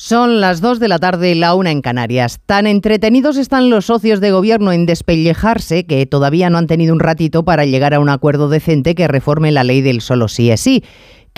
Son las 2 de la tarde, la una en Canarias. Tan entretenidos están los socios de gobierno en despellejarse que todavía no han tenido un ratito para llegar a un acuerdo decente que reforme la ley del solo sí es sí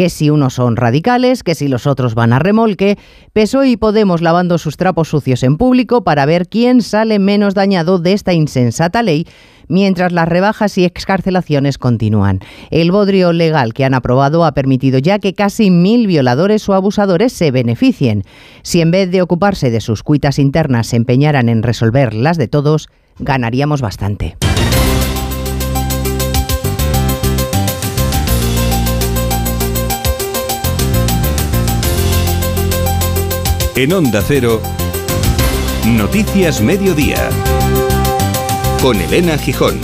que si unos son radicales, que si los otros van a remolque, PSOE y Podemos lavando sus trapos sucios en público para ver quién sale menos dañado de esta insensata ley mientras las rebajas y excarcelaciones continúan. El bodrio legal que han aprobado ha permitido ya que casi mil violadores o abusadores se beneficien. Si en vez de ocuparse de sus cuitas internas se empeñaran en resolver las de todos, ganaríamos bastante. En Onda Cero, Noticias Mediodía, con Elena Gijón.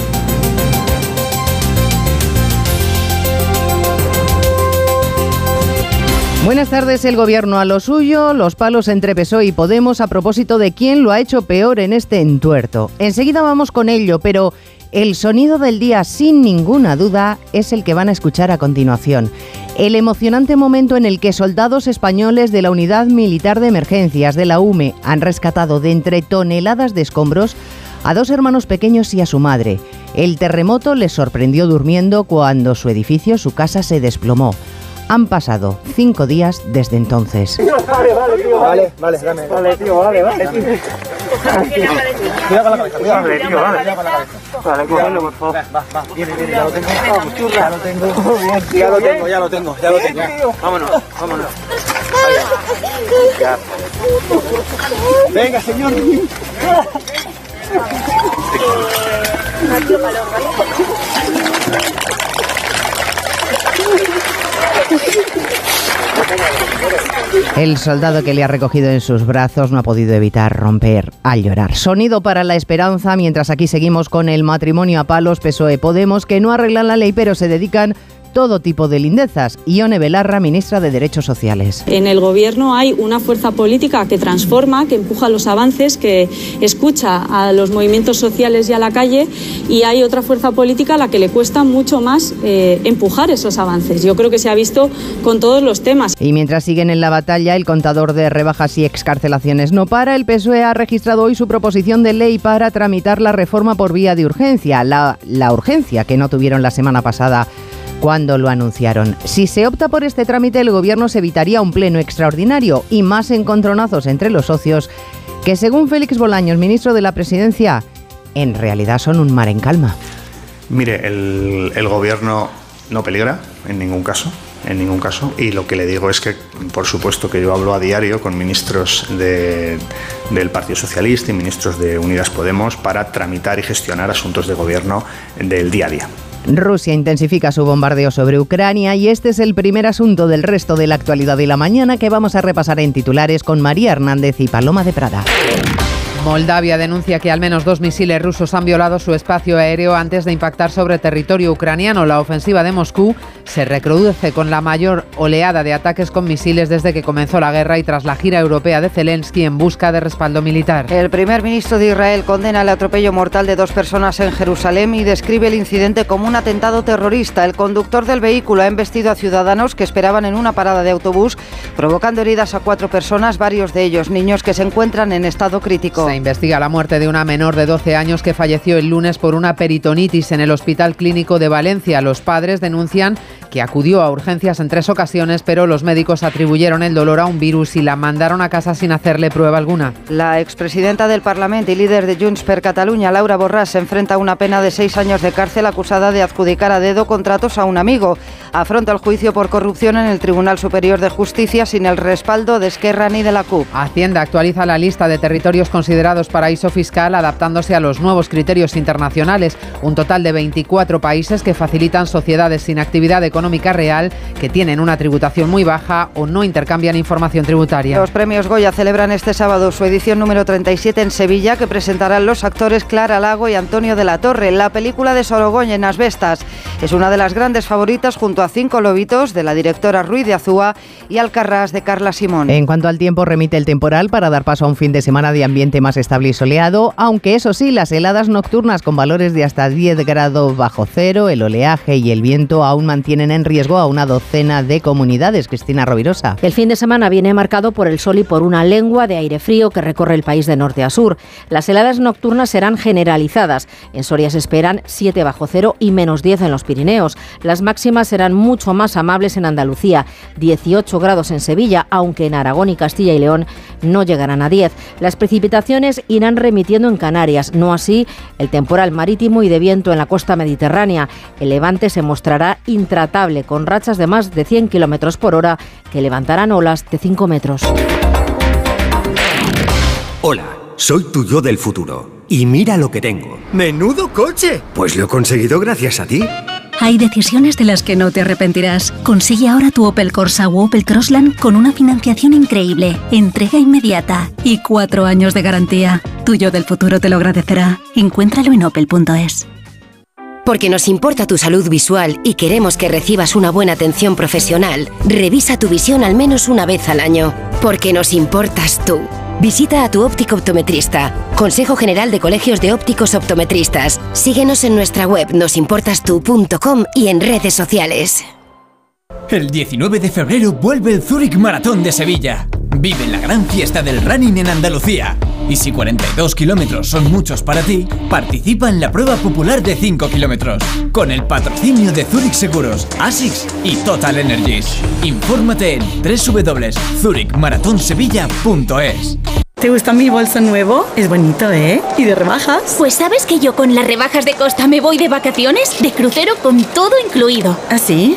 Buenas tardes, el gobierno a lo suyo, los palos entre PSOE y Podemos a propósito de quién lo ha hecho peor en este entuerto. Enseguida vamos con ello, pero el sonido del día, sin ninguna duda, es el que van a escuchar a continuación. El emocionante momento en el que soldados españoles de la Unidad Militar de Emergencias de la UME han rescatado de entre toneladas de escombros a dos hermanos pequeños y a su madre. El terremoto les sorprendió durmiendo cuando su edificio, su casa, se desplomó. Han pasado cinco días desde entonces. Vale, vale, tío. Vale, vale, dame. Vale, tío, vale, vale. Cuidado con la cabeza, cuidado. Vale, tío, vale. Con la cabeza. Vale, cógelo, por favor. Va, va, viene, viene, ya lo tengo. Ya lo tengo. Ya lo tengo, ya lo tengo, ya lo tengo. Vámonos, vámonos. Ya. Venga, señor. El soldado que le ha recogido en sus brazos no ha podido evitar romper al llorar. Sonido para la esperanza, mientras aquí seguimos con el matrimonio a palos PSOE Podemos, que no arreglan la ley pero se dedican todo tipo de lindezas. Ione Belarra, ministra de Derechos Sociales. En el Gobierno hay una fuerza política que transforma, que empuja los avances, que escucha a los movimientos sociales y a la calle, y hay otra fuerza política a la que le cuesta mucho más eh, empujar esos avances. Yo creo que se ha visto con todos los temas. Y mientras siguen en la batalla, el contador de rebajas y excarcelaciones no para. El PSOE ha registrado hoy su proposición de ley para tramitar la reforma por vía de urgencia, la, la urgencia que no tuvieron la semana pasada cuando lo anunciaron. Si se opta por este trámite, el Gobierno se evitaría un pleno extraordinario y más encontronazos entre los socios, que según Félix Bolaños, ministro de la Presidencia, en realidad son un mar en calma. Mire, el, Gobierno no peligra en ningún caso en ningún caso. Y lo que le digo es que, por supuesto, que yo hablo a diario con ministros de, del Partido Socialista y ministros de Unidas Podemos para tramitar y gestionar asuntos de gobierno del día a día. Rusia intensifica su bombardeo sobre Ucrania y este es el primer asunto del resto de la actualidad de la mañana que vamos a repasar en titulares con María Hernández y Paloma de Prada. Moldavia denuncia que al menos dos misiles rusos han violado su espacio aéreo antes de impactar sobre territorio ucraniano. La ofensiva de Moscú se reproduce con la mayor oleada de ataques con misiles desde que comenzó la guerra y tras la gira europea de Zelensky en busca de respaldo militar. El primer ministro de Israel condena el atropello mortal de dos personas en Jerusalén y describe el incidente como un atentado terrorista. El conductor del vehículo ha embestido a ciudadanos que esperaban en una parada de autobús, provocando heridas a cuatro personas, varios de ellos niños que se encuentran en estado crítico. Se investiga la muerte de una menor de 12 años que falleció el lunes por una peritonitis en el Hospital Clínico de Valencia. Los padres denuncian que acudió a urgencias en tres ocasiones, pero los médicos atribuyeron el dolor a un virus y la mandaron a casa sin hacerle prueba alguna. La expresidenta del Parlamento y líder de Junts per Catalunya, Laura Borràs, se enfrenta a una pena de seis años de cárcel acusada de adjudicar a dedo contratos a un amigo. Afronta el juicio por corrupción en el Tribunal Superior de Justicia sin el respaldo de Esquerra ni de la CUP. Hacienda actualiza la lista de territorios considerados paraíso fiscal adaptándose a los nuevos criterios internacionales. Un total de 24 países que facilitan sociedades sin actividad económica real que tienen una tributación muy baja o no intercambian información tributaria. Los premios Goya celebran este sábado su edición número 37 en Sevilla que presentarán los actores Clara Lago y Antonio de la Torre. La película de Sorogoña en Asbestas es una de las grandes favoritas junto a Cinco Lobitos de la directora Ruiz de Azúa y Alcarrás de Carla Simón. En cuanto al tiempo, remite el temporal para dar paso a un fin de semana de ambiente más estable y soleado, aunque eso sí, las heladas nocturnas con valores de hasta 10 grados bajo cero, el oleaje y el viento aún mantienen mantienen en riesgo a una docena de comunidades. Cristina Rovirosa. El fin de semana viene marcado por el sol y por una lengua de aire frío que recorre el país de norte a sur. Las heladas nocturnas serán generalizadas. En Soria se esperan 7 bajo cero y menos 10 en los Pirineos. Las máximas serán mucho más amables en Andalucía, 18 grados en Sevilla, aunque en Aragón y Castilla y León no llegarán a 10. Las precipitaciones irán remitiendo en Canarias, no así el temporal marítimo y de viento en la costa mediterránea. El levante se mostrará intratable con rachas de más de 100 kilómetros por hora que levantarán olas de 5 metros. Hola, soy tu yo del futuro. Y mira lo que tengo. ¡Menudo coche! Pues lo he conseguido gracias a ti. Hay decisiones de las que no te arrepentirás. Consigue ahora tu Opel Corsa o Opel Crossland con una financiación increíble, entrega inmediata y cuatro años de garantía. Tuyo del futuro te lo agradecerá. Encuéntralo en opel.es. Porque nos importa tu salud visual y queremos que recibas una buena atención profesional, revisa tu visión al menos una vez al año. Porque nos importas tú. Visita a tu óptico optometrista. Consejo General de Colegios de Ópticos Optometristas. Síguenos en nuestra web nosimportastu.com y en redes sociales. El 19 de febrero vuelve el Zurich Maratón de Sevilla. Vive la gran fiesta del running en Andalucía. Y si 42 kilómetros son muchos para ti, participa en la prueba popular de 5 kilómetros. Con el patrocinio de Zurich Seguros, ASICS y Total Energies. Infórmate en www.zurichmaratonsevilla.es. ¿Te gusta mi bolso nuevo? Es bonito, ¿eh? ¿Y de rebajas? Pues sabes que yo con las rebajas de Costa me voy de vacaciones, de crucero con todo incluido. ¿Ah, sí?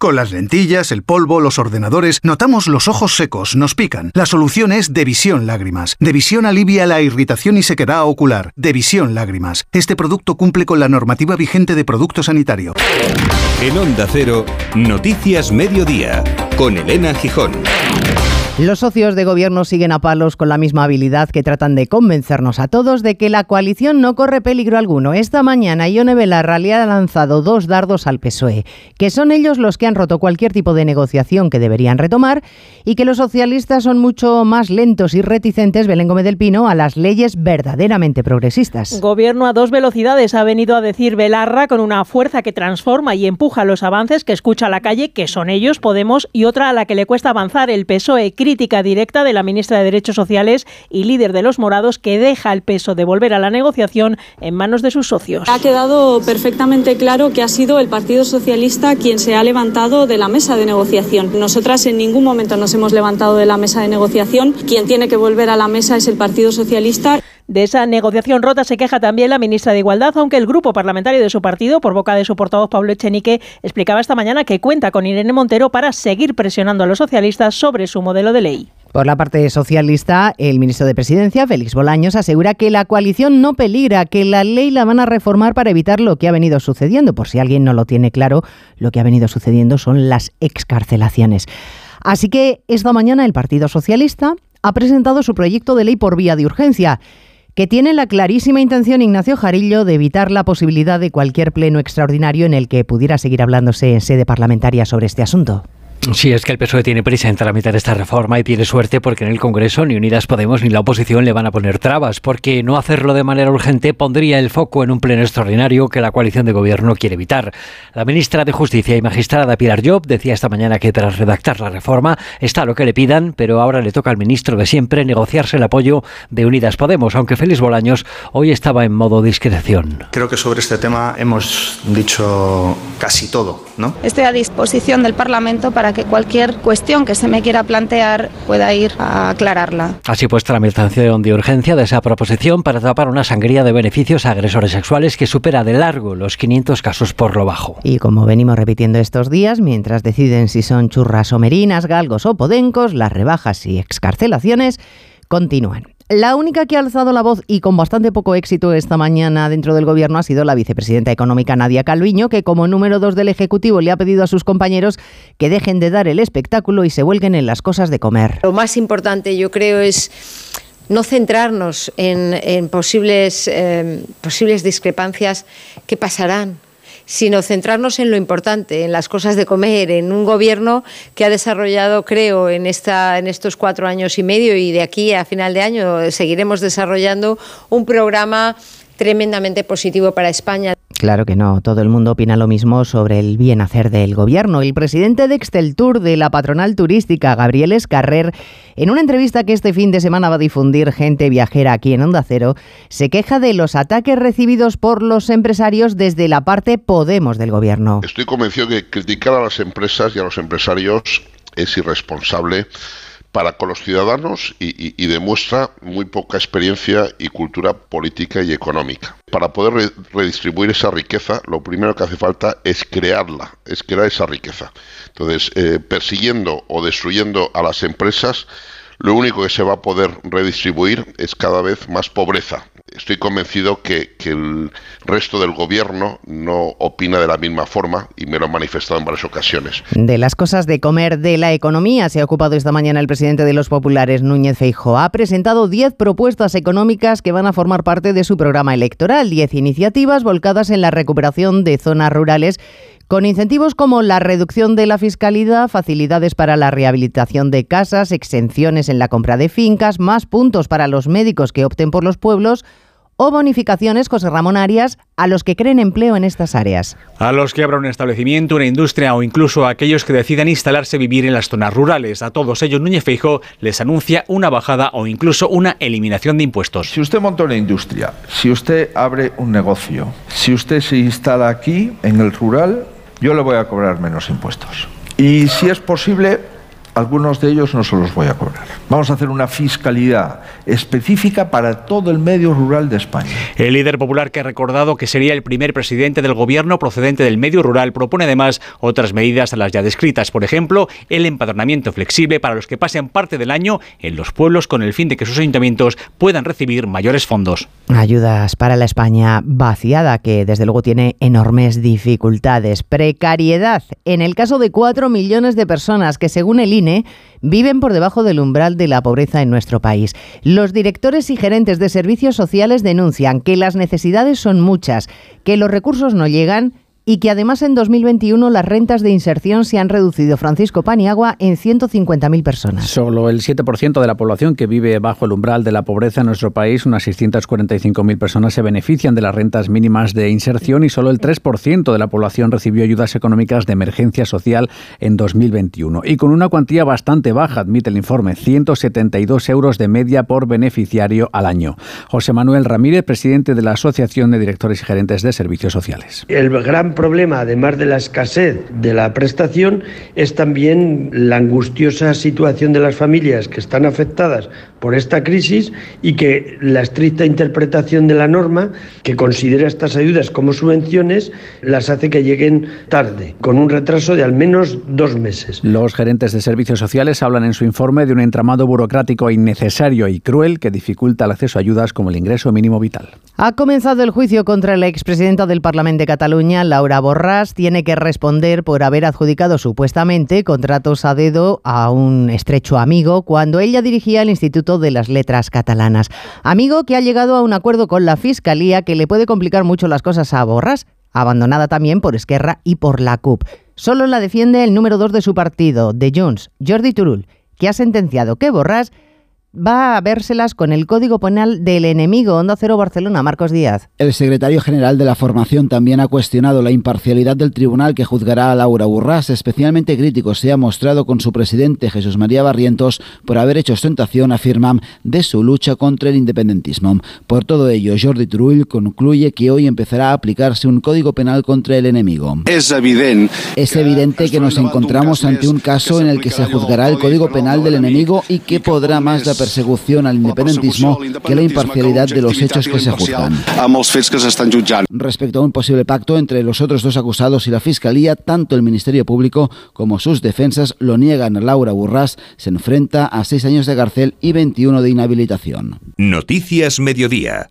Con las lentillas, el polvo, los ordenadores, notamos los ojos secos, nos pican. La solución es Devisión Lágrimas. Devisión alivia la irritación y sequedad ocular. Devisión Lágrimas. Este producto cumple con la normativa vigente de producto sanitario. En Onda Cero, Noticias Mediodía, con Elena Gijón. Los socios de gobierno siguen a palos con la misma habilidad que tratan de convencernos a todos de que la coalición no corre peligro alguno. Esta mañana Ione Belarra le ha lanzado dos dardos al PSOE, que son ellos los que han roto cualquier tipo de negociación que deberían retomar y que los socialistas son mucho más lentos y reticentes, Belén Gómez del Pino, a las leyes verdaderamente progresistas. Gobierno a dos velocidades ha venido a decir Belarra con una fuerza que transforma y empuja los avances que escucha la calle, que son ellos, Podemos, y otra a la que le cuesta avanzar el PSOE crítica directa de la ministra de Derechos Sociales y líder de los morados que deja el peso de volver a la negociación en manos de sus socios. Ha quedado perfectamente claro que ha sido el Partido Socialista quien se ha levantado de la mesa de negociación. Nosotras en ningún momento nos hemos levantado de la mesa de negociación. Quien tiene que volver a la mesa es el Partido Socialista. De esa negociación rota se queja también la ministra de Igualdad, aunque el grupo parlamentario de su partido, por boca de su portavoz Pablo Echenique, explicaba esta mañana que cuenta con Irene Montero para seguir presionando a los socialistas sobre su modelo de ley. Por la parte socialista, el ministro de Presidencia, Félix Bolaños, asegura que la coalición no peligra, que la ley la van a reformar para evitar lo que ha venido sucediendo. Por si alguien no lo tiene claro, lo que ha venido sucediendo son las excarcelaciones. Así que esta mañana el Partido Socialista ha presentado su proyecto de ley por vía de urgencia que tiene la clarísima intención Ignacio Jarillo de evitar la posibilidad de cualquier pleno extraordinario en el que pudiera seguir hablándose en sede parlamentaria sobre este asunto. Sí, es que el PSOE tiene prisa en tramitar esta reforma y tiene suerte porque en el Congreso ni Unidas Podemos ni la oposición le van a poner trabas, porque no hacerlo de manera urgente pondría el foco en un pleno extraordinario que la coalición de gobierno quiere evitar. La ministra de Justicia y magistrada Pilar Job decía esta mañana que tras redactar la reforma está lo que le pidan, pero ahora le toca al ministro de siempre negociarse el apoyo de Unidas Podemos, aunque Félix Bolaños hoy estaba en modo discreción. Creo que sobre este tema hemos dicho casi todo, ¿no? Estoy a disposición del Parlamento para que cualquier cuestión que se me quiera plantear pueda ir a aclararla. Así pues, tramitación de urgencia de esa proposición para tapar una sangría de beneficios a agresores sexuales que supera de largo los 500 casos por lo bajo. Y como venimos repitiendo estos días, mientras deciden si son churras o merinas, galgos o podencos, las rebajas y excarcelaciones continúan. La única que ha alzado la voz y con bastante poco éxito esta mañana dentro del gobierno ha sido la vicepresidenta económica Nadia Calviño, que como número dos del Ejecutivo le ha pedido a sus compañeros que dejen de dar el espectáculo y se vuelquen en las cosas de comer. Lo más importante yo creo es no centrarnos en, posibles, eh, posibles discrepancias que pasarán sino centrarnos en lo importante, en las cosas de comer, en un gobierno que ha desarrollado, creo, en, esta, en estos cuatro años y medio y de aquí a final de año seguiremos desarrollando un programa tremendamente positivo para España. Claro que no, todo el mundo opina lo mismo sobre el bien hacer del gobierno. El presidente de Exceltur de la patronal turística, Gabriel Escarrer, en una entrevista que este fin de semana va a difundir gente viajera aquí en Onda Cero, se queja de los ataques recibidos por los empresarios desde la parte Podemos del gobierno. Estoy convencido que criticar a las empresas y a los empresarios es irresponsable para con los ciudadanos y, demuestra muy poca experiencia y cultura política y económica. Para poder redistribuir esa riqueza, lo primero que hace falta es crearla, es crear esa riqueza. Entonces, eh, persiguiendo o destruyendo a las empresas, lo único que se va a poder redistribuir es cada vez más pobreza. Estoy convencido que, el resto del gobierno no opina de la misma forma y me lo ha manifestado en varias ocasiones. De las cosas de comer de la economía se ha ocupado esta mañana el presidente de los populares, Núñez Feijóo. Ha presentado 10 propuestas económicas que van a formar parte de su programa electoral, 10 iniciativas volcadas en la recuperación de zonas rurales con incentivos como la reducción de la fiscalidad, facilidades para la rehabilitación de casas, exenciones en la compra de fincas, más puntos para los médicos que opten por los pueblos o bonificaciones, José Ramón Arias, a los que creen empleo en estas áreas. A los que abran un establecimiento, una industria o incluso a aquellos que decidan instalarse vivir en las zonas rurales. A todos ellos, Núñez Feijóo les anuncia una bajada o incluso una eliminación de impuestos. Si usted monta una industria, si usted abre un negocio, si usted se instala aquí, en el rural, yo le voy a cobrar menos impuestos. Y si es posible, algunos de ellos no se los voy a cobrar. Vamos a hacer una fiscalidad específica para todo el medio rural de España. El líder popular que ha recordado que sería el primer presidente del gobierno procedente del medio rural propone además otras medidas a las ya descritas, por ejemplo, el empadronamiento flexible para los que pasen parte del año en los pueblos con el fin de que sus ayuntamientos puedan recibir mayores fondos. Ayudas para la España vaciada que desde luego tiene enormes dificultades. Precariedad en el caso de 4 millones de personas que según el INE viven por debajo del umbral de la pobreza en nuestro país. Los directores y gerentes de servicios sociales denuncian que las necesidades son muchas, que los recursos no llegan y que además en 2021 las rentas de inserción se han reducido, Francisco Paniagua, en 150.000 personas. Solo el 7% de la población que vive bajo el umbral de la pobreza en nuestro país, unas 645.000 personas, se benefician de las rentas mínimas de inserción y solo el 3% de la población recibió ayudas económicas de emergencia social en 2021. Y con una cuantía bastante baja, admite el informe, 172 euros de media por beneficiario al año. José Manuel Ramírez, presidente de la Asociación de Directores y Gerentes de Servicios Sociales. El gran problema, además de la escasez de la prestación, es también la angustiosa situación de las familias que están afectadas por esta crisis y que la estricta interpretación de la norma, que considera estas ayudas como subvenciones, las hace que lleguen tarde, con un retraso de al menos dos meses. Los gerentes de servicios sociales hablan en su informe de un entramado burocrático innecesario y cruel que dificulta el acceso a ayudas como el ingreso mínimo vital. Ha comenzado el juicio contra la expresidenta del Parlamento de Cataluña, Laura Borràs tiene que responder por haber adjudicado supuestamente contratos a dedo a un estrecho amigo cuando ella dirigía el Instituto de las Letras Catalanas. Amigo que ha llegado a un acuerdo con la Fiscalía que le puede complicar mucho las cosas a Borràs, abandonada también por Esquerra y por la CUP. Solo la defiende el número dos de su partido, de Junts, Jordi Turul, que ha sentenciado que Borràs va a vérselas con el Código Penal del enemigo. Onda Cero Barcelona, Marcos Díaz. El secretario general de la formación también ha cuestionado la imparcialidad del tribunal que juzgará a Laura Burrás. Especialmente crítico se ha mostrado con su presidente Jesús María Barrientos por haber hecho ostentación, afirman, de su lucha contra el independentismo. Por todo ello, Jordi Turull concluye que hoy empezará a aplicarse un Código Penal contra el enemigo. Es evidente, es evidente que nos encontramos ante un caso en el que se juzgará el Código Penal del enemigo y que podrá más de persecución al independentismo que la imparcialidad de los hechos que se juzgan. Respecto a un posible pacto entre los otros dos acusados y la Fiscalía, tanto el Ministerio Público como sus defensas lo niegan. Laura Burras se enfrenta a seis años de cárcel y 21 de inhabilitación. Noticias Mediodía.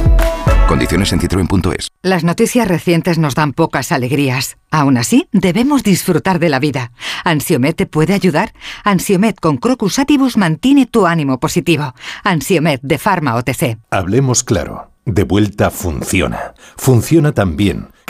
Condiciones en citroen.es. Las noticias recientes nos dan pocas alegrías. Aún así, debemos disfrutar de la vida. ¿Ansiomet te puede ayudar? Ansiomet con Crocus Atibus mantiene tu ánimo positivo. Ansiomet de Pharma OTC. Hablemos claro. De vuelta funciona. Funciona tan bien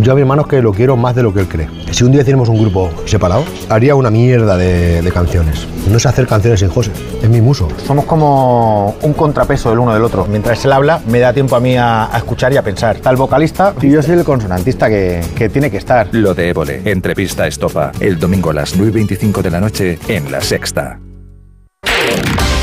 Yo a mi hermano es que lo quiero más de lo que él cree. Si un día tenemos un grupo separado, haría una mierda de, de canciones. No sé hacer canciones sin José, es mi muso. Somos como un contrapeso del uno del otro. Mientras él habla, me da tiempo a mí a, a escuchar y a pensar. Está el vocalista y yo soy el consonantista que, que tiene que estar. Lo de Évole, entrevista estopa, el domingo a las 9.25 de la noche en La Sexta.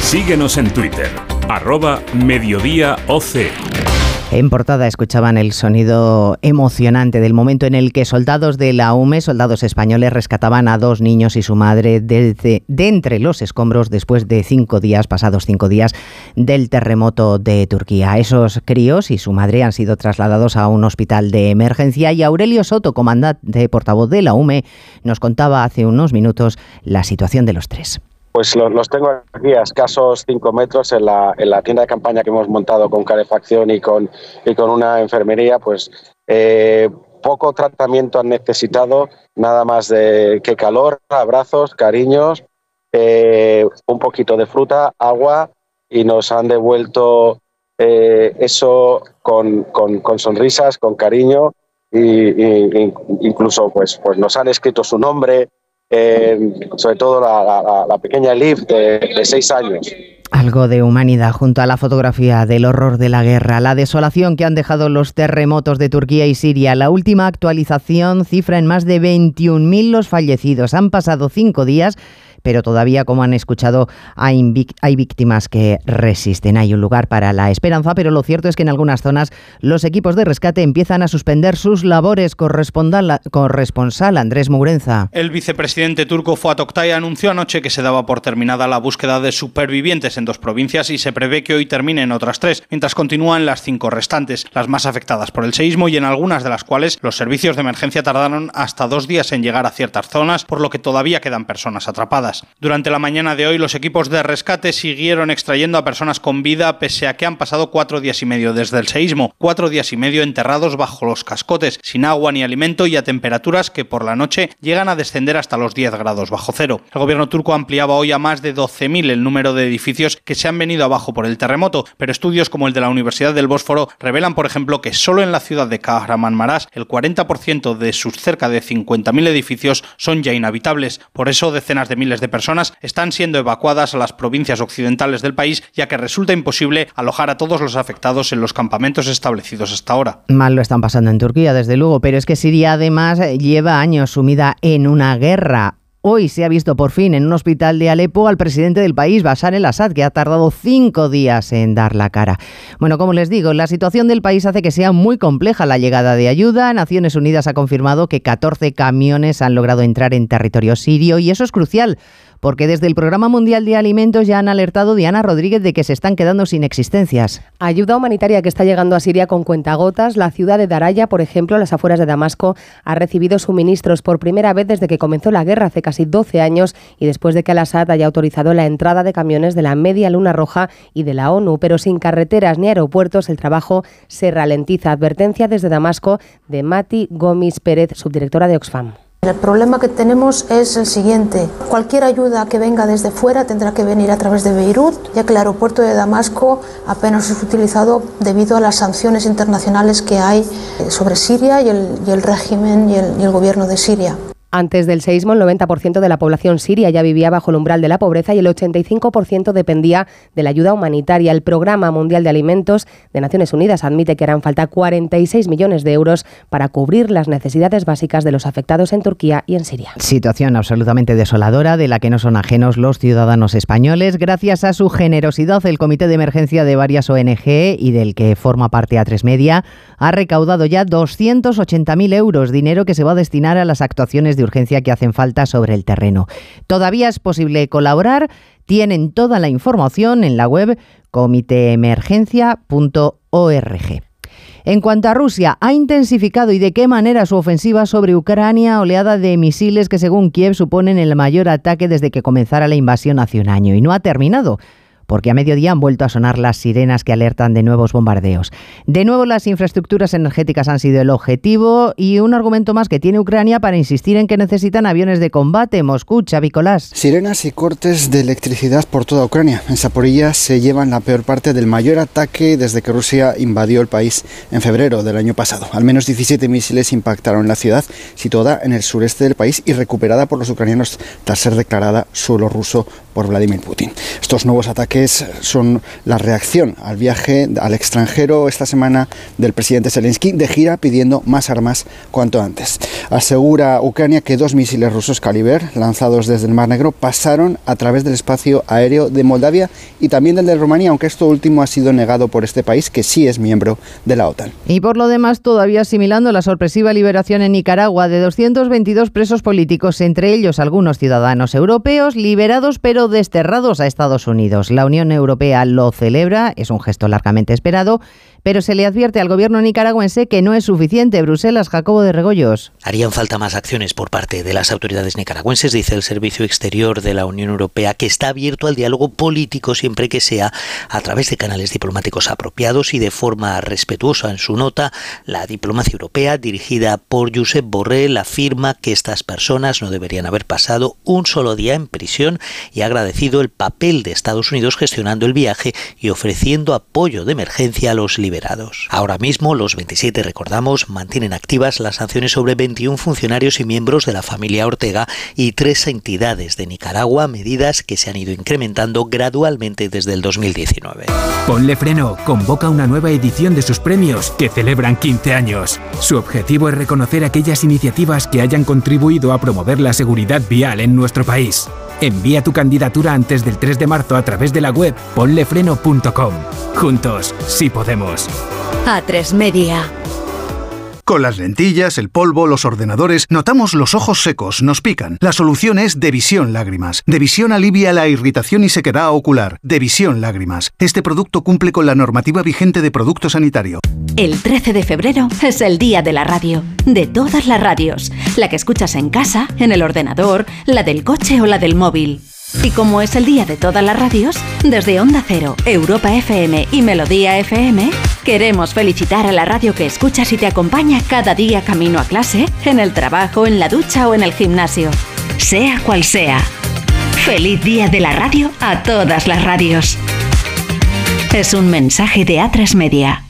Síguenos en Twitter, arroba mediodía OC. En portada escuchaban el sonido emocionante del momento en el que soldados de la UME, soldados españoles, rescataban a dos niños y su madre de entre los escombros después de cinco días, pasados cinco días, del terremoto de Turquía. Esos críos y su madre han sido trasladados a un hospital de emergencia y Aurelio Soto, comandante portavoz de la UME, nos contaba hace unos minutos la situación de los tres. Pues los, tengo aquí a escasos 5 metros en la, en la, tienda de campaña que hemos montado con calefacción y con, y con una enfermería. Pues eh, poco tratamiento han necesitado, nada más de que calor, abrazos, cariños, eh, un poquito de fruta, agua y nos han devuelto eh, eso con, sonrisas, con cariño y, y, incluso pues, pues nos han escrito su nombre, eh, sobre todo la, pequeña Liv de, de, seis años. Algo de humanidad junto a la fotografía del horror de la guerra, la desolación que han dejado los terremotos de Turquía y Siria. La última actualización cifra en más de 21.000 los fallecidos. Han pasado cinco días pero todavía, como han escuchado, hay, víctimas que resisten. Hay un lugar para la esperanza, pero lo cierto es que en algunas zonas los equipos de rescate empiezan a suspender sus labores. Corresponsal Andrés Mourenza. El vicepresidente turco Fuat Oktay anunció anoche que se daba por terminada la búsqueda de supervivientes en dos provincias y se prevé que hoy termine en otras tres, mientras continúan las cinco restantes, las más afectadas por el seísmo y en algunas de las cuales los servicios de emergencia tardaron hasta dos días en llegar a ciertas zonas, por lo que todavía quedan personas atrapadas. Durante la mañana de hoy, los equipos de rescate siguieron extrayendo a personas con vida, pese a que han pasado cuatro días y medio desde el seísmo, cuatro días y medio enterrados bajo los cascotes, sin agua ni alimento y a temperaturas que por la noche llegan a descender hasta los 10 grados bajo cero. El gobierno turco ampliaba hoy a más de 12.000 el número de edificios que se han venido abajo por el terremoto, pero estudios como el de la Universidad del Bósforo revelan, por ejemplo, que solo en la ciudad de Kahramanmaraş el 40% de sus cerca de 50.000 edificios son ya inhabitables. Por eso, decenas de miles de personas están siendo evacuadas a las provincias occidentales del país, ya que resulta imposible alojar a todos los afectados en los campamentos establecidos hasta ahora. Mal lo están pasando en Turquía, desde luego, pero es que Siria además lleva años sumida en una guerra. Hoy se ha visto por fin en un hospital de Alepo al presidente del país, Bashar el-Assad, que ha tardado cinco días en dar la cara. Bueno, como les digo, la situación del país hace que sea muy compleja la llegada de ayuda. Naciones Unidas ha confirmado que 14 camiones han logrado entrar en territorio sirio y eso es crucial porque desde el Programa Mundial de Alimentos ya han alertado Diana Rodríguez de que se están quedando sin existencias. Ayuda humanitaria que está llegando a Siria con cuentagotas. La ciudad de Daraya, por ejemplo, las afueras de Damasco, ha recibido suministros por primera vez desde que comenzó la guerra hace casi 12 años y después de que Al-Assad haya autorizado la entrada de camiones de la Media Luna Roja y de la ONU, pero sin carreteras ni aeropuertos el trabajo se ralentiza. Advertencia desde Damasco de Mati Gómez Pérez, subdirectora de Oxfam. El problema que tenemos es el siguiente. Cualquier ayuda que venga desde fuera tendrá que venir a través de Beirut, ya que el aeropuerto de Damasco apenas es utilizado debido a las sanciones internacionales que hay sobre Siria y el, régimen y el gobierno de Siria. Antes del seísmo, el 90% de la población siria ya vivía bajo el umbral de la pobreza y el 85% dependía de la ayuda humanitaria. El Programa Mundial de Alimentos de Naciones Unidas admite que harán falta 46 millones de euros para cubrir las necesidades básicas de los afectados en Turquía y en Siria. Situación absolutamente desoladora de la que no son ajenos los ciudadanos españoles. Gracias a su generosidad, el Comité de Emergencia de varias ONG y del que forma parte A3 Media ha recaudado ya 280.000 euros, dinero que se va a destinar a las actuaciones de urgencia que hacen falta sobre el terreno. Todavía es posible colaborar. Tienen toda la información en la web comiteemergencia.org. En cuanto a Rusia, ha intensificado y de qué manera su ofensiva sobre Ucrania, oleada de misiles que según Kiev suponen el mayor ataque desde que comenzara la invasión hace un año. Y no ha terminado porque a mediodía han vuelto a sonar las sirenas que alertan de nuevos bombardeos. De nuevo, las infraestructuras energéticas han sido el objetivo y un argumento más que tiene Ucrania para insistir en que necesitan aviones de combate. Moscú, Chavicolás. Sirenas y cortes de electricidad por toda Ucrania. En Zaporilla se llevan la peor parte del mayor ataque desde que Rusia invadió el país en febrero del año pasado. Al menos 17 misiles impactaron la ciudad, situada en el sureste del país y recuperada por los ucranianos tras ser declarada suelo ruso por Vladimir Putin. Estos nuevos ataques son la reacción al viaje al extranjero esta semana del presidente Zelensky de gira pidiendo más armas cuanto antes. Asegura Ucrania que dos misiles rusos Caliber lanzados desde el Mar Negro pasaron a través del espacio aéreo de Moldavia y también del de Rumanía, aunque esto último ha sido negado por este país que sí es miembro de la OTAN. Y por lo demás, todavía asimilando la sorpresiva liberación en Nicaragua de 222 presos políticos, entre ellos algunos ciudadanos europeos liberados pero desterrados a Estados Unidos. La Unión Europea lo celebra, es un gesto largamente esperado, pero se le advierte al gobierno nicaragüense que no es suficiente. Bruselas, Jacobo de Regoyos. Harían falta más acciones por parte de las autoridades nicaragüenses, dice el Servicio Exterior de la Unión Europea, que está abierto al diálogo político siempre que sea a través de canales diplomáticos apropiados y de forma respetuosa. En su nota, la diplomacia europea, dirigida por Josep Borrell, afirma que estas personas no deberían haber pasado un solo día en prisión y ha agradecido el papel de Estados Unidos gestionando el viaje y ofreciendo apoyo de emergencia a los Ahora mismo, los 27, recordamos, mantienen activas las sanciones sobre 21 funcionarios y miembros de la familia Ortega y tres entidades de Nicaragua, medidas que se han ido incrementando gradualmente desde el 2019. Ponle Freno convoca una nueva edición de sus premios que celebran 15 años. Su objetivo es reconocer aquellas iniciativas que hayan contribuido a promover la seguridad vial en nuestro país. Envía tu candidatura antes del 3 de marzo a través de la web ponlefreno.com. Juntos, sí podemos. A3 Media. Con las lentillas, el polvo, los ordenadores, notamos los ojos secos, nos pican. La solución es Devisión Lágrimas. Devisión alivia la irritación y sequedad ocular. Devisión Lágrimas. Este producto cumple con la normativa vigente de producto sanitario. El 13 de febrero es el día de la radio, de todas las radios, la que escuchas en casa, en el ordenador, la del coche o la del móvil. Y como es el día de todas las radios, desde Onda Cero, Europa FM y Melodía FM, queremos felicitar a la radio que escuchas y te acompaña cada día camino a clase, en el trabajo, en la ducha o en el gimnasio. Sea cual sea. Feliz día de la radio a todas las radios. Es un mensaje de A3 Media.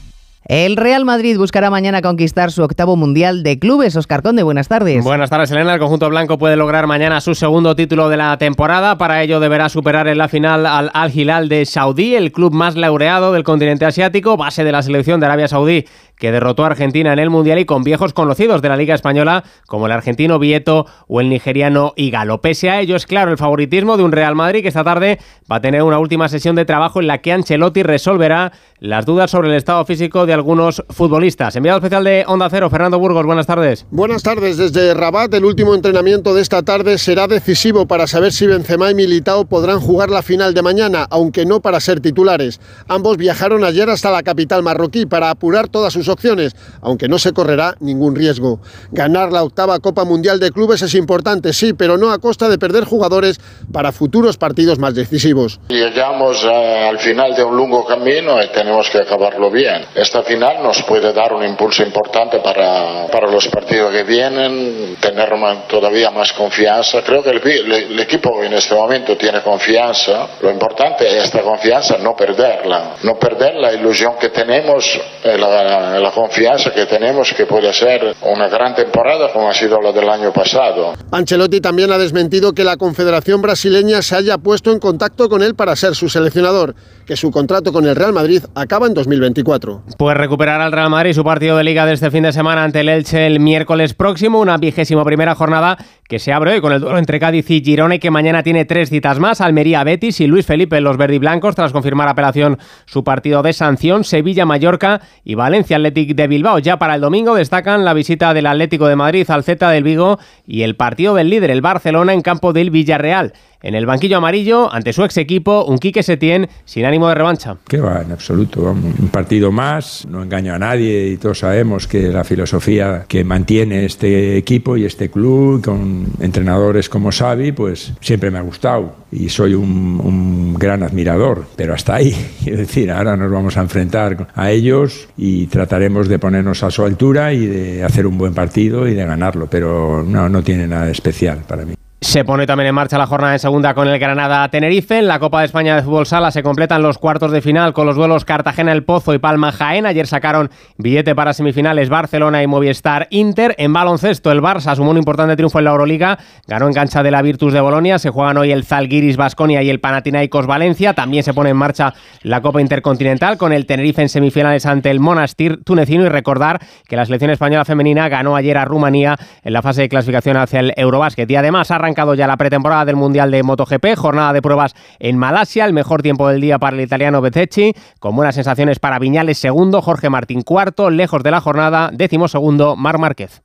El Real Madrid buscará mañana conquistar su octavo mundial de clubes. Oscar Conde, buenas tardes. Buenas tardes, Elena. El conjunto blanco puede lograr mañana su segundo título de la temporada. Para ello deberá superar en la final al Al Hilal de Saudí, el club más laureado del continente asiático, base de la selección de Arabia Saudí que derrotó a Argentina en el Mundial y con viejos conocidos de la Liga Española como el argentino Vieto o el nigeriano Igalo. Pese a ello, es claro el favoritismo de un Real Madrid que esta tarde va a tener una última sesión de trabajo en la que Ancelotti resolverá las dudas sobre el estado físico de algunos futbolistas. Enviado especial de Onda Cero, Fernando Burgos, buenas tardes. Buenas tardes desde Rabat. El último entrenamiento de esta tarde será decisivo para saber si Benzema y Militao podrán jugar la final de mañana, aunque no para ser titulares. Ambos viajaron ayer hasta la capital marroquí para apurar todas sus opciones, aunque no se correrá ningún riesgo. Ganar la octava Copa Mundial de Clubes es importante, sí, pero no a costa de perder jugadores para futuros partidos más decisivos. Llegamos al final de un largo camino y tenemos que acabarlo bien. Esta final nos puede dar un impulso importante para, para los partidos que vienen, tener todavía más confianza. Creo que el, el, equipo en este momento tiene confianza. Lo importante es esta confianza, no perderla. No perder la ilusión que tenemos, eh, la, la confianza que tenemos que puede ser una gran temporada como ha sido la del año pasado. Ancelotti también ha desmentido que la Confederación Brasileña se haya puesto en contacto con él para ser su seleccionador, que su contrato con el Real Madrid acaba en 2024. Pues recuperar al Real Madrid su partido de liga de este fin de semana ante el Elche el miércoles próximo, una vigésima primera jornada que se abre hoy con el duelo entre Cádiz y Girona y que mañana tiene tres citas más, Almería Betis y Luis Felipe los verdiblancos tras confirmar apelación su partido de sanción, Sevilla Mallorca y Valencia Athletic de Bilbao. Ya para el domingo destacan la visita del Atlético de Madrid al Z del Vigo y el partido del líder el Barcelona en campo del Villarreal. En el banquillo amarillo, ante su ex equipo, un Quique Setién sin ánimo de revancha. Que va, en absoluto. Un partido más, no engaño a nadie y todos sabemos que la filosofía que mantiene este equipo y este club con entrenadores como Xavi, pues siempre me ha gustado y soy un, un gran admirador, pero hasta ahí. Quiero decir, ahora nos vamos a enfrentar a ellos y trataremos de ponernos a su altura y de hacer un buen partido y de ganarlo, pero no, no tiene nada especial para mí. Se pone también en marcha la jornada de segunda con el Granada Tenerife. En la Copa de España de Fútbol Sala se completan los cuartos de final con los duelos Cartagena El Pozo y Palma Jaén. Ayer sacaron billete para semifinales Barcelona y Movistar Inter. En baloncesto, el Barça sumó un importante triunfo en la Euroliga. Ganó en cancha de la Virtus de Bolonia. Se juegan hoy el Zalgiris Basconia y el Panathinaikos Valencia. También se pone en marcha la Copa Intercontinental con el Tenerife en semifinales ante el Monastir tunecino. Y recordar que la selección española femenina ganó ayer a Rumanía en la fase de clasificación hacia el Eurobásquet. Y además arranca arrancado ya la pretemporada del Mundial de MotoGP, jornada de pruebas en Malasia, el mejor tiempo del día para el italiano Bezzecchi, con buenas sensaciones para Viñales segundo, Jorge Martín cuarto, lejos de la jornada, décimo segundo, Mar Márquez.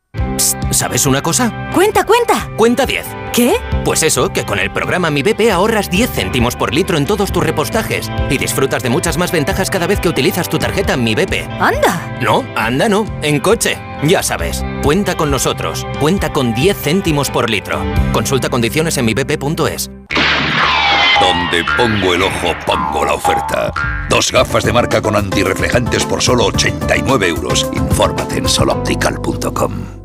¿Sabes una cosa? Cuenta, cuenta. Cuenta 10. ¿Qué? Pues eso, que con el programa Mi BP ahorras 10 céntimos por litro en todos tus repostajes y disfrutas de muchas más ventajas cada vez que utilizas tu tarjeta Mi BP. ¡Anda! No, anda no, en coche. Ya sabes, cuenta con nosotros. Cuenta con 10 céntimos por litro. Consulta condiciones en mibp.es. Donde pongo el ojo, pongo la oferta. Dos gafas de marca con antirreflejantes por solo 89 euros. Infórmate en soloptical.com.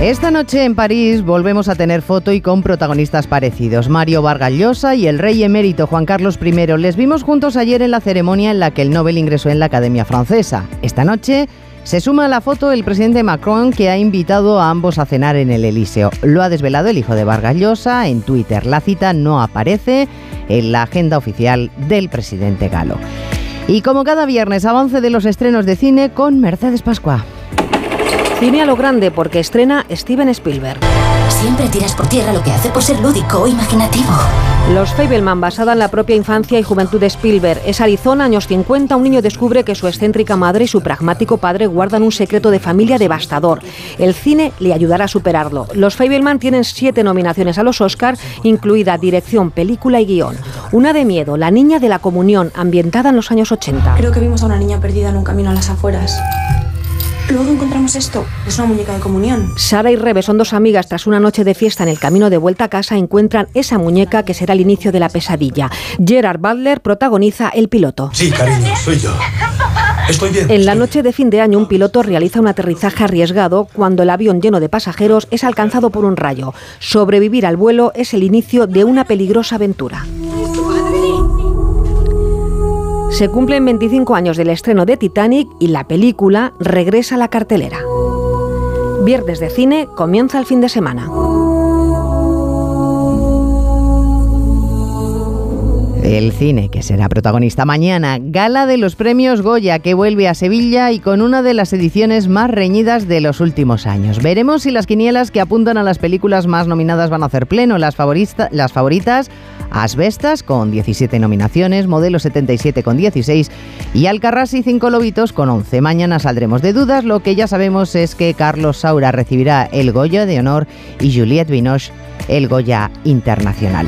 Esta noche en París volvemos a tener foto y con protagonistas parecidos. Mario Vargas Llosa y el rey emérito Juan Carlos I les vimos juntos ayer en la ceremonia en la que el Nobel ingresó en la Academia Francesa. Esta noche se suma a la foto el presidente Macron que ha invitado a ambos a cenar en el Elíseo. Lo ha desvelado el hijo de Vargas Llosa en Twitter. La cita no aparece en la agenda oficial del presidente galo. Y como cada viernes, avance de los estrenos de cine con Mercedes Pascua. Cine a lo grande porque estrena Steven Spielberg. Siempre tiras por tierra lo que hace por ser lúdico o imaginativo. Los Fableman, basada en la propia infancia y juventud de Spielberg. Es Arizona, años 50, un niño descubre que su excéntrica madre y su pragmático padre guardan un secreto de familia devastador. El cine le ayudará a superarlo. Los Fableman tienen siete nominaciones a los Oscars, incluida dirección, película y guion. Una de miedo, La niña de la comunión, ambientada en los años 80. Creo que vimos a una niña perdida en un camino a las afueras. Luego encontramos esto. Es una muñeca de comunión. Sara y Rebe son dos amigas. Tras una noche de fiesta en el camino de vuelta a casa, encuentran esa muñeca que será el inicio de la pesadilla. Gerard Butler protagoniza el piloto. Sí, cariño, soy yo. Estoy bien. En la noche de fin de año, un piloto realiza un aterrizaje arriesgado cuando el avión lleno de pasajeros es alcanzado por un rayo. Sobrevivir al vuelo es el inicio de una peligrosa aventura. Se cumplen 25 años del estreno de Titanic y la película regresa a la cartelera. Viernes de cine comienza el fin de semana. El cine, que será protagonista mañana, gala de los premios Goya, que vuelve a Sevilla y con una de las ediciones más reñidas de los últimos años. Veremos si las quinielas que apuntan a las películas más nominadas van a hacer pleno. Las, las favoritas Asbestas con 17 nominaciones, Modelo 77 con 16 y Alcarrás y Cinco Lobitos con 11. Mañana saldremos de dudas, lo que ya sabemos es que Carlos Saura recibirá el Goya de Honor y Juliette Binoche el Goya Internacional.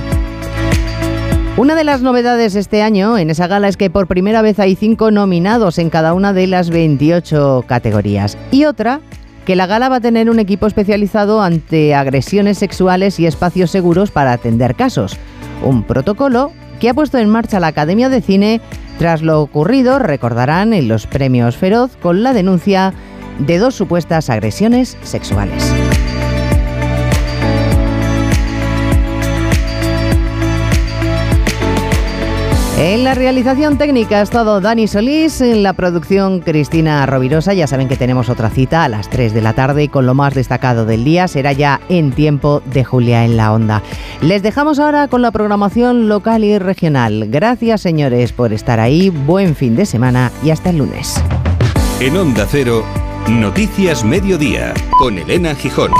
Una de las novedades este año en esa gala es que por primera vez hay cinco nominados en cada una de las 28 categorías. Y otra, que la gala va a tener un equipo especializado ante agresiones sexuales y espacios seguros para atender casos. Un protocolo que ha puesto en marcha la Academia de Cine tras lo ocurrido, recordarán, en los premios Feroz con la denuncia de dos supuestas agresiones sexuales. En la realización técnica ha estado Dani Solís, en la producción Cristina Rovirosa. Ya saben que tenemos otra cita a las 3 de la tarde con lo más destacado del día. Será ya en tiempo de Julia en la Onda. Les dejamos ahora con la programación local y regional. Gracias señores por estar ahí. Buen fin de semana y hasta el lunes. En Onda Cero, Noticias Mediodía, con Elena Gijón.